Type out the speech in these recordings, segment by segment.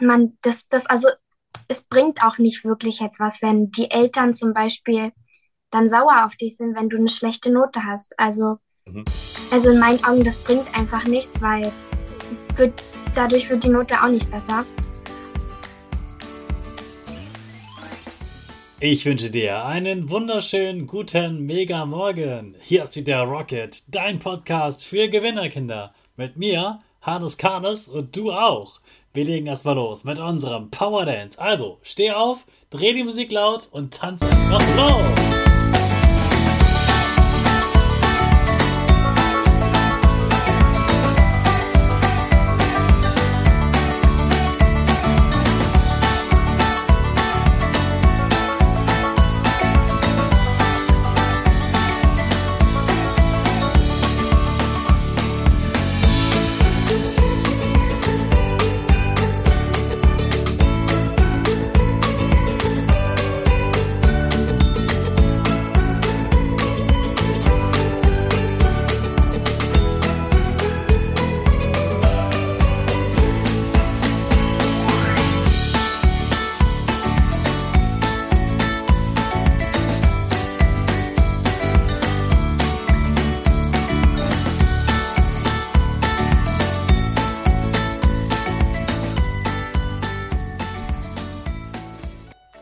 man, das, das, also es bringt auch nicht wirklich jetzt was, wenn die Eltern zum Beispiel dann sauer auf dich sind, wenn du eine schlechte Note hast. Also, mhm. also in meinen Augen, das bringt einfach nichts, weil wird, dadurch wird die Note auch nicht besser. Ich wünsche dir einen wunderschönen guten Mega Morgen. Hier ist wieder Rocket, dein Podcast für Gewinnerkinder. Mit mir, Hannes Karnes und du auch. Wir legen erstmal los mit unserem Power Dance. Also, steh auf, dreh die Musik laut und tanz einfach los.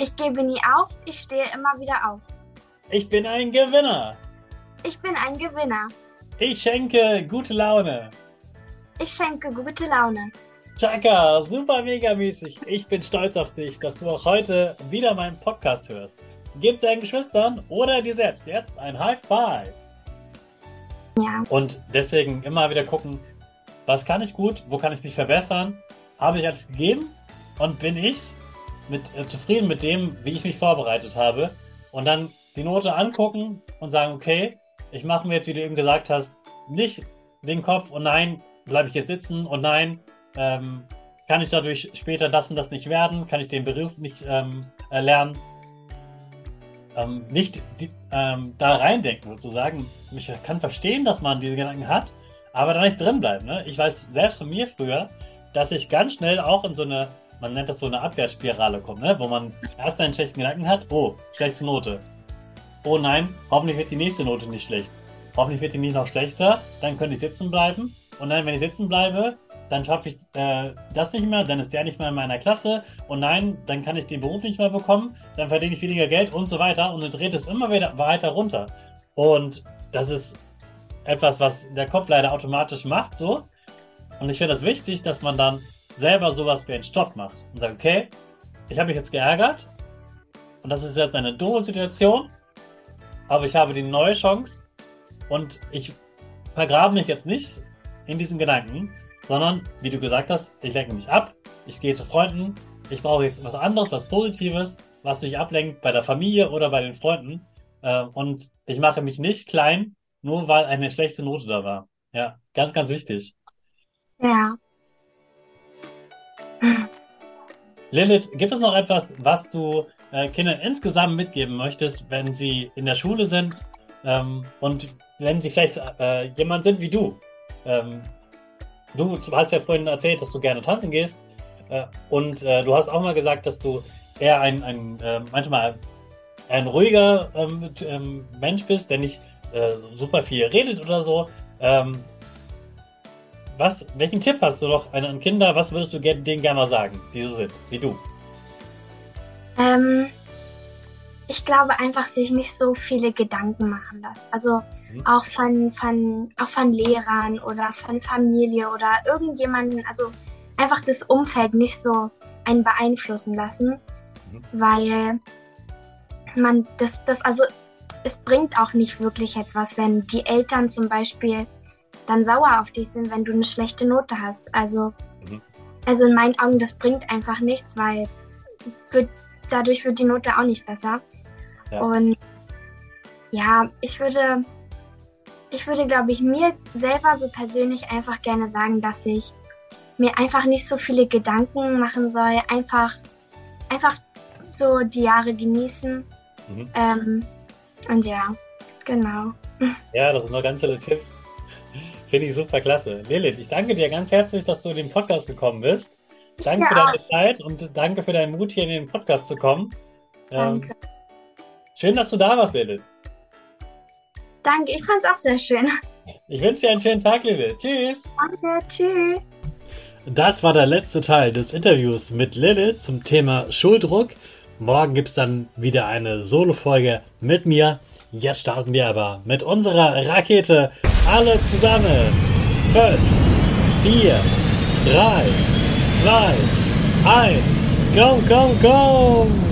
Ich gebe nie auf. Ich stehe immer wieder auf. Ich bin ein Gewinner. Ich bin ein Gewinner. Ich schenke gute Laune. Ich schenke gute Laune. Chaka, super mega mäßig. Ich bin stolz auf dich, dass du auch heute wieder meinen Podcast hörst. Gib deinen Geschwistern oder dir selbst jetzt ein High Five. Ja. Und deswegen immer wieder gucken, was kann ich gut, wo kann ich mich verbessern, habe ich alles gegeben und bin ich mit, äh, zufrieden mit dem, wie ich mich vorbereitet habe. Und dann die Note angucken und sagen, okay, ich mache mir jetzt, wie du eben gesagt hast, nicht den Kopf und nein, bleibe ich jetzt sitzen und nein, ähm, kann ich dadurch später das und das nicht werden, kann ich den Beruf nicht ähm, erlernen. Ähm, nicht die, ähm, da reindenken sozusagen. Ich kann verstehen, dass man diese Gedanken hat, aber da nicht drin bleiben. Ne? Ich weiß selbst von mir früher, dass ich ganz schnell auch in so eine, man nennt das so eine Abwärtsspirale komme, ne? wo man erst einen schlechten Gedanken hat, oh, schlechte Note, oh nein, hoffentlich wird die nächste Note nicht schlecht. Hoffentlich wird die nicht noch schlechter, dann könnte ich sitzen bleiben. Und dann, wenn ich sitzen bleibe, dann schaffe ich äh, das nicht mehr, dann ist der nicht mehr in meiner Klasse. Und nein, dann kann ich den Beruf nicht mehr bekommen, dann verdiene ich weniger Geld und so weiter. Und dann dreht es immer wieder weiter runter. Und das ist etwas, was der Kopf leider automatisch macht, so. Und ich finde das wichtig, dass man dann selber sowas wie einen Stopp macht und sagt, okay, ich habe mich jetzt geärgert und das ist jetzt eine doofe Situation aber ich habe die neue Chance und ich vergrabe mich jetzt nicht in diesen Gedanken, sondern, wie du gesagt hast, ich lenke mich ab, ich gehe zu Freunden, ich brauche jetzt was anderes, was Positives, was mich ablenkt bei der Familie oder bei den Freunden. Äh, und ich mache mich nicht klein, nur weil eine schlechte Note da war. Ja, ganz, ganz wichtig. Ja. Lilith, gibt es noch etwas, was du äh, Kindern insgesamt mitgeben möchtest, wenn sie in der Schule sind ähm, und wenn sie vielleicht äh, jemand sind wie du. Ähm, du hast ja vorhin erzählt, dass du gerne tanzen gehst äh, und äh, du hast auch mal gesagt, dass du eher ein, ein äh, manchmal ein ruhiger ähm, ähm, Mensch bist, der nicht äh, super viel redet oder so. Was, welchen Tipp hast du noch an Kinder? Was würdest du denen gerne mal sagen, die so sind, wie du? Ähm, ich glaube einfach, sich nicht so viele Gedanken machen lassen. Also mhm. auch von, von, auch von Lehrern oder von Familie oder irgendjemanden, also einfach das Umfeld nicht so einen beeinflussen lassen, mhm. weil man das, das, also es bringt auch nicht wirklich jetzt was, wenn die Eltern zum Beispiel dann sauer auf dich sind, wenn du eine schlechte Note hast. Also, mhm. also in meinen Augen, das bringt einfach nichts, weil wird, dadurch wird die Note auch nicht besser. Ja. Und ja, ich würde, ich würde, glaube ich, mir selber so persönlich einfach gerne sagen, dass ich mir einfach nicht so viele Gedanken machen soll, einfach, einfach so die Jahre genießen. Mhm. Ähm, und ja, genau. Ja, das sind noch ganz tolle Tipps. Finde ich super klasse. Lilith, ich danke dir ganz herzlich, dass du in den Podcast gekommen bist. Danke ja. für deine Zeit und danke für deinen Mut, hier in den Podcast zu kommen. Ähm, danke. Ähm, schön, dass du da warst, Lilith. Danke, ich fand es auch sehr schön. Ich wünsche dir einen schönen Tag, Lilith. Tschüss. Danke, tschüss. Das war der letzte Teil des Interviews mit Lilith zum Thema Schuldruck. Morgen gibt es dann wieder eine Solo-Folge mit mir. Jetzt starten wir aber mit unserer Rakete alle zusammen. 5, 4, 3, 2, 1. Go, go, go!